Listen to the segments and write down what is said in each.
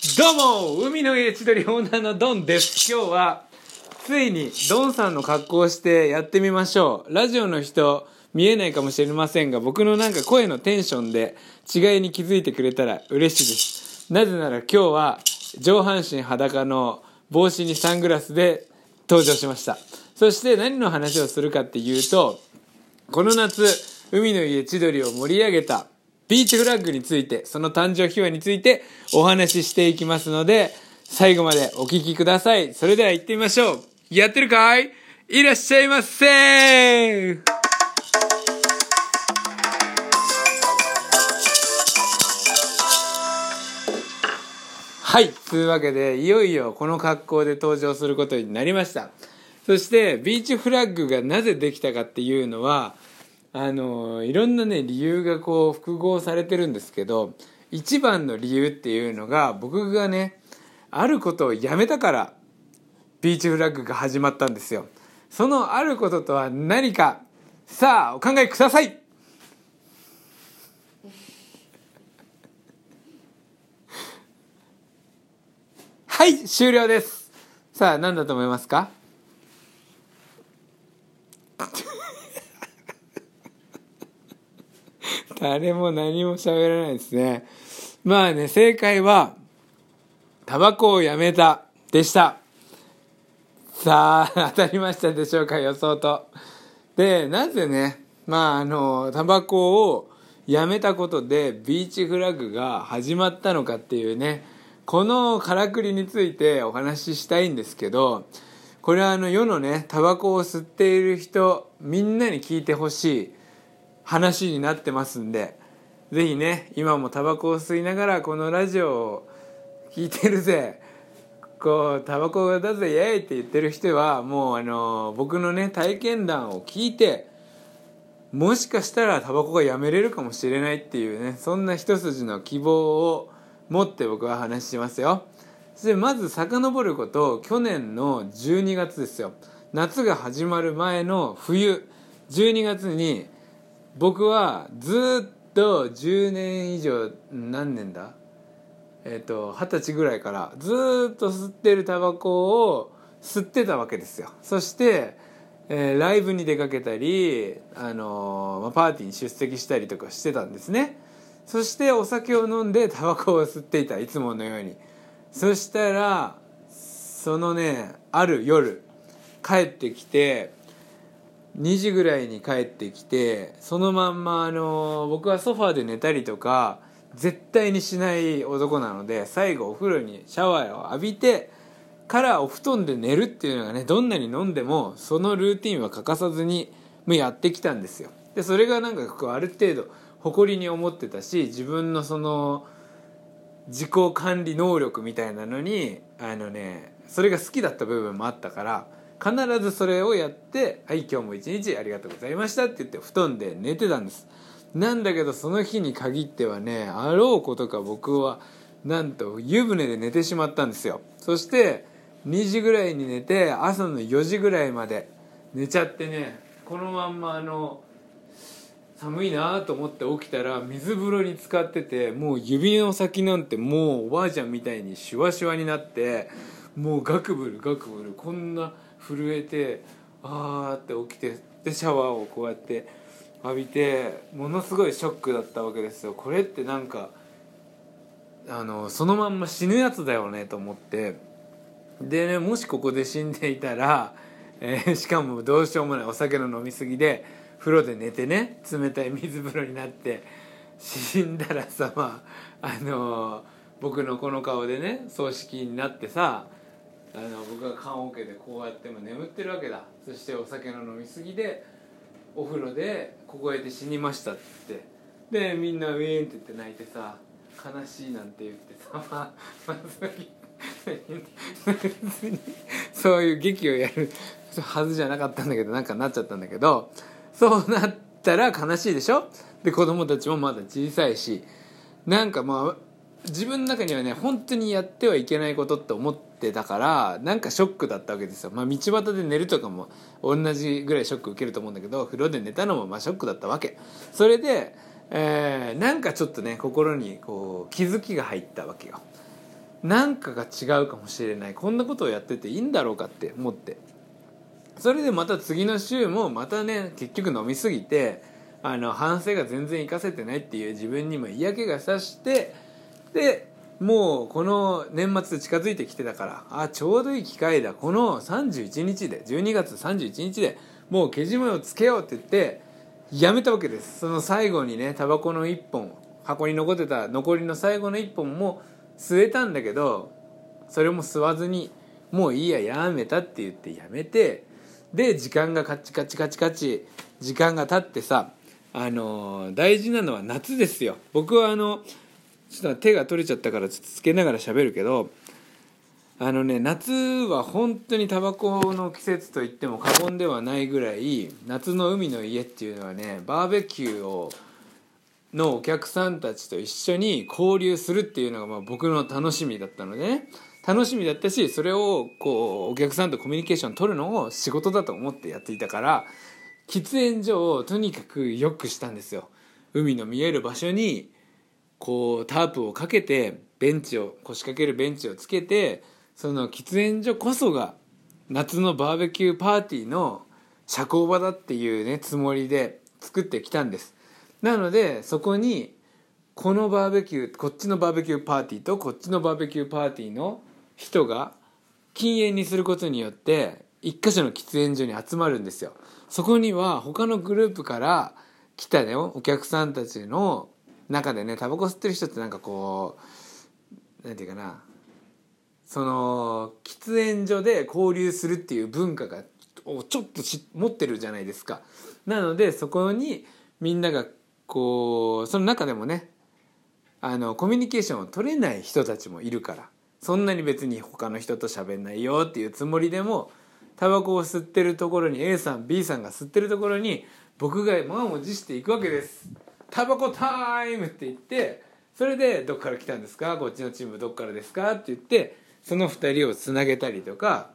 どうも海の家千鳥オーナーのドンです。今日はついにドンさんの格好をしてやってみましょう。ラジオの人見えないかもしれませんが僕のなんか声のテンションで違いに気づいてくれたら嬉しいです。なぜなら今日は上半身裸の帽子にサングラスで登場しました。そして何の話をするかっていうとこの夏海の家千鳥を盛り上げたビーチフラッグについてその誕生秘話についてお話ししていきますので最後までお聞きください。それでは行ってみましょう。やってるかい？いらっしゃいませー。はい。というわけでいよいよこの格好で登場することになりました。そしてビーチフラッグがなぜできたかっていうのはあのいろんなね理由がこう複合されてるんですけど一番の理由っていうのが僕がねあることをやめたからビーチフラッグが始まったんですよ。そのあることとは何かさあお考えください。はい終了です。さあ何だと思いますか？誰も何も喋らないですね。まあね正解はタバコをやめたでした。さあ 当たりましたでしょうか予想と。でなぜねまああのタバコをやめたことでビーチフラッグが始まったのかっていうねこのからくりについてお話ししたいんですけどこれはあの世のねタバコを吸っている人みんなに聞いてほしい。話になってますんでぜひね今もタバコを吸いながらこのラジオを聞いてるぜ。こうタバコだぜイエイって言ってる人はもうあの僕のね体験談を聞いてもしかしたらタバコがやめれるかもしれないっていうねそんな一筋の希望を持って僕は話しますよ。そしてまず遡ること去年の12月ですよ。夏が始まる前の冬12月に僕はずっと10年以上何年だ？えっ、ー、と二十歳ぐらいからずっと吸ってるタバコを吸ってたわけですよ。そして、えー、ライブに出かけたり、あのー、まあ、パーティーに出席したりとかしてたんですね。そしてお酒を飲んでタバコを吸っていたいつものように。そしたらそのねある夜帰ってきて2時ぐらいに帰ってきてそのまんまあの僕はソファーで寝たりとか絶対にしない男なので最後お風呂にシャワーを浴びてからお布団で寝るっていうのがねどんなに飲んでもそのルーティンは欠かさずにもやってきたんですよ。でそれがなんかこうある程度誇りに思ってたし自分のその自己管理能力みたいなのにあのねそれが好きだった部分もあったから必ずそれをやって「はい今日も一日ありがとうございました」って言って布団で寝てたんです。なんだけどその日に限ってはねあろうことか僕はなんと湯船で寝てしまったんですよ。そして2時ぐらいに寝て朝の4時ぐらいまで寝ちゃってねこのまんまあの寒いなと思って起きたら水風呂に浸かっててもう指の先なんてもうおばあちゃんみたいにシュワシュワになってもうガクブルガクブルこんな震えてあーって起きてでシャワーをこうやって浴びてものすごいショックだったわけですよ。これってなんかあのそのまんま死ぬやつだよねと思って。でねもしここで死んでいたら、えー、しかもどうしようもない。お酒の飲み過ぎで風呂で寝てね冷たい水風呂になって死んだらさまああのー、僕のこの顔でね葬式になってさあの僕が棺桶でこうやっても眠ってるわけだ。そしてお酒の飲み過ぎでお風呂で凍えて死にましたって。でみんなウィーンって言って泣いてさ悲しいなんて言ってさ まあ、まあ、そういう劇をやるはずじゃなかったんだけどなんかなっちゃったんだけどそうなったら悲しいでしょ？で子供たちもまだ小さいしなんかまあ自分の中にはね本当にやってはいけないことって思ってたからなんかショックだったわけですよ、まあ、道端で寝るとかも同じぐらいショック受けると思うんだけど風呂で寝たのもまあショックだったわけ。それで、えー、なんかちょっとね心にこう気づきが入ったわけよ。何かが違うかもしれない。こんなことをやってていいんだろうかって思って。それでまた次の週もまたね結局飲みすぎてあの反省が全然活かせてないっていう自分にも嫌気がさしてでもうこの年末近づいてきてたからあちょうどいい機会だ。この31日で12月31日でもうけじめをつけようって言ってやめたわけです。その最後にねタバコの1本箱に残ってた残りの最後の1本も吸えたんだけどそれも吸わずにもういいややめたって言ってやめてで時間がカチカチカチカチ時間が経ってさあのー大事なのは夏ですよ。僕はあのちょっと手が取れちゃったからちょっとつけながら喋るけどあのね夏は本当にタバコの季節と言っても過言ではないぐらい夏の海の家っていうのはねバーベキューをのお客さんたちと一緒に交流するっていうのがまあ僕の楽しみだったのでね。楽しみだったしそれをこうお客さんとコミュニケーション取るのを仕事だと思ってやっていたから喫煙所をとにかく良くしたんですよ。海の見える場所にこうタープをかけてベンチを腰掛けるベンチをつけてその喫煙所こそが夏のバーベキューパーティーの社交場だっていうねつもりで作ってきたんです。なのでそこにこのバーベキューこっちのバーベキューパーティーとこっちのバーベキューパーティーの人が禁煙にすることによって一箇所の喫煙所に集まるんですよ。そこには他のグループから来たねお客さんたちの中でねタバコ吸ってる人ってなんかこうなんていうかな。その喫煙所で交流するっていう文化がをちょっと持ってるじゃないですか。なのでそこにみんながこうその中でもねあのコミュニケーションを取れない人たちもいるからそんなに別に他の人と喋んないよっていうつもりでもタバコを吸ってるところに A さん B さんが吸ってるところに僕が満を持していくわけです。タバコタイムって言ってそれで「どっから来たんですか？こっちのチームどっからですか?」って言ってその2人をつなげたりとか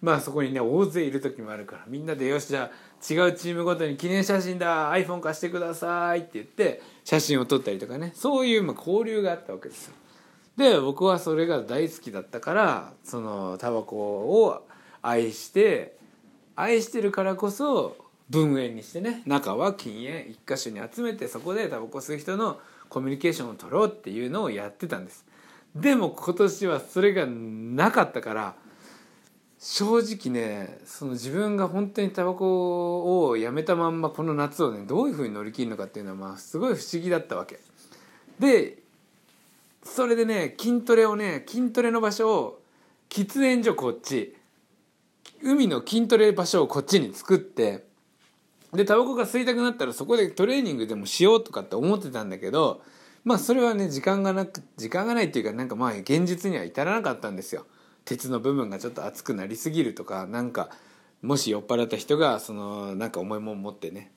まあそこにね大勢いる時もあるからみんなで「よしじゃあ違うチームごとに記念写真だ iPhone 貸してください」って言って写真を撮ったりとかね。そういうまあ交流があったわけですよ。で僕はそれが大好きだったからそのタバコを愛して愛してるからこそ分煙にしてね中は禁煙一箇所に集めてそこでタバコ吸う人のコミュニケーションを取ろうっていうのをやってたんです。でも今年はそれがなかったから正直ねその自分が本当にタバコをやめたまんまこの夏をねどういうふうに乗り切るのかっていうのはまあすごい不思議だったわけ。でそれでね筋トレをね筋トレの場所を喫煙所こっち海の筋トレ場所をこっちに作ってでタバコが吸いたくなったらそこでトレーニングでもしようとかって思ってたんだけどまあそれはね時間がなく時間がないっていうかなんかまあ現実には至らなかったんですよ。鉄の部分がちょっと熱くなりすぎるとかなんかもし酔っ払った人がそのなんか重いもん持ってね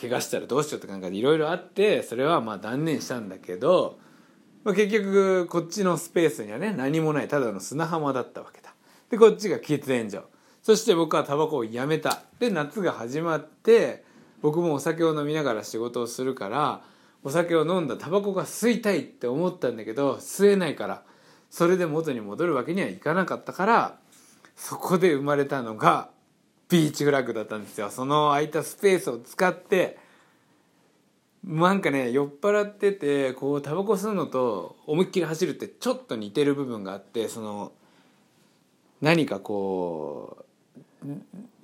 怪我したらどうしようとかなんかいろいろあってそれはまあ断念したんだけど、まあ、結局こっちのスペースにはね何もないただの砂浜だったわけだ。でこっちが喫煙所。そして僕はタバコをやめた。で夏が始まって僕もお酒を飲みながら仕事をするからお酒を飲んだタバコが吸いたいって思ったんだけど吸えないからそれで元に戻るわけにはいかなかったからそこで生まれたのがビーチフラッグだったんですよ。その空いたスペースを使ってなんかね酔っ払っててこうタバコ吸うのと思いっきり走るってちょっと似てる部分があってその何かこう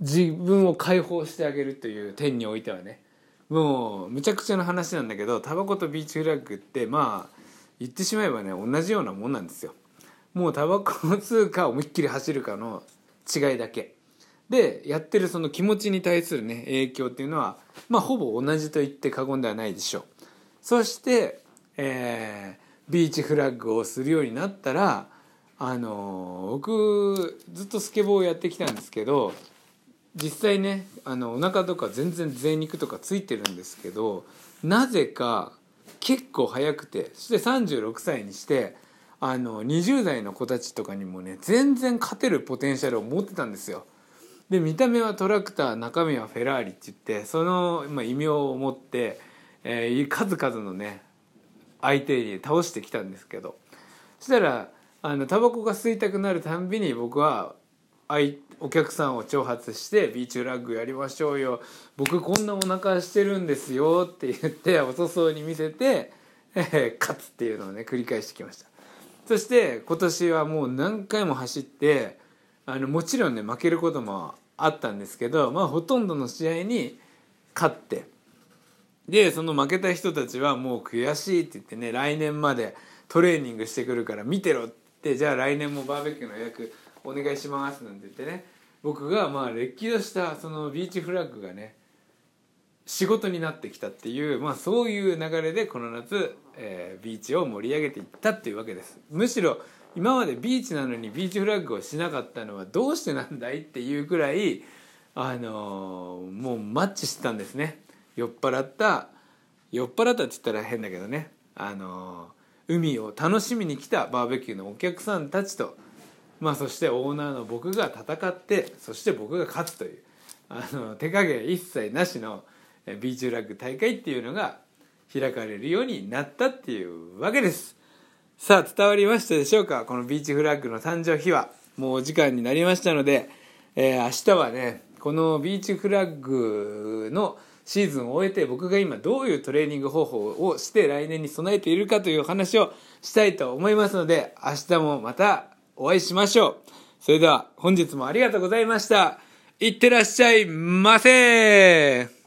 自分を解放してあげるという点においてはね。もうむちゃくちゃな話なんだけどタバコとビーチフラッグってまあ言ってしまえばね同じようなもんなんですよ。もうタバコを吸うか思いっきり走るかの違いだけ。でやってるその気持ちに対するね影響っていうのはまあほぼ同じと言って過言ではないでしょう。そして、えービーチフラッグをするようになったらあの僕ずっとスケボーをやってきたんですけど実際ねあのお腹とか全然贅肉とかついてるんですけどなぜか結構早くてそして36歳にしてあの20代の子たちとかにもね全然勝てるポテンシャルを持ってたんですよ。で見た目はトラクター中身はフェラーリって言ってその、まあ、異名を持って、えー数々のね相手に倒してきたんですけどそしたらあのタバコが吸いたくなるたんびに僕はお客さんを挑発して「ビーチフラッグやりましょうよ。僕こんなお腹してるんですよ」って言って遅そうに見せて、えー、勝つっていうのをね繰り返してきました。そして今年はもう何回も走ってあのもちろんね負けることもあったんですけどまあほとんどの試合に勝って。でその負けた人たちはもう悔しいって言ってね来年までトレーニングしてくるから見てろってじゃあ来年もバーベキューの予約お願いしますなんて言ってね。僕がまあれっきとしたそのビーチフラッグがね仕事になってきたっていう、まあ、そういう流れでこの夏、えー、ビーチを盛り上げていったっていうわけです。むしろ今までビーチなのにビーチフラッグをしなかったのはどうしてなんだいっていうくらいあのー、もうマッチしてたんですね。酔っ払った酔っ払ったって言ったら変だけどね。あのー、海を楽しみに来たバーベキューのお客さんたちとまあ、そしてオーナーの僕が戦ってそして僕が勝つというあの手加減一切なしのビーチフラッグ大会っていうのが開かれるようになったっていうわけです。さあ伝わりましたでしょうか？このビーチフラッグの誕生日はもうお時間になりましたので、えー、明日はねこのビーチフラッグのシーズンを終えて僕が今どういうトレーニング方法をして来年に備えているかというお話をしたいと思いますので明日もまたお会いしましょう。それでは本日もありがとうございました。いってらっしゃいませ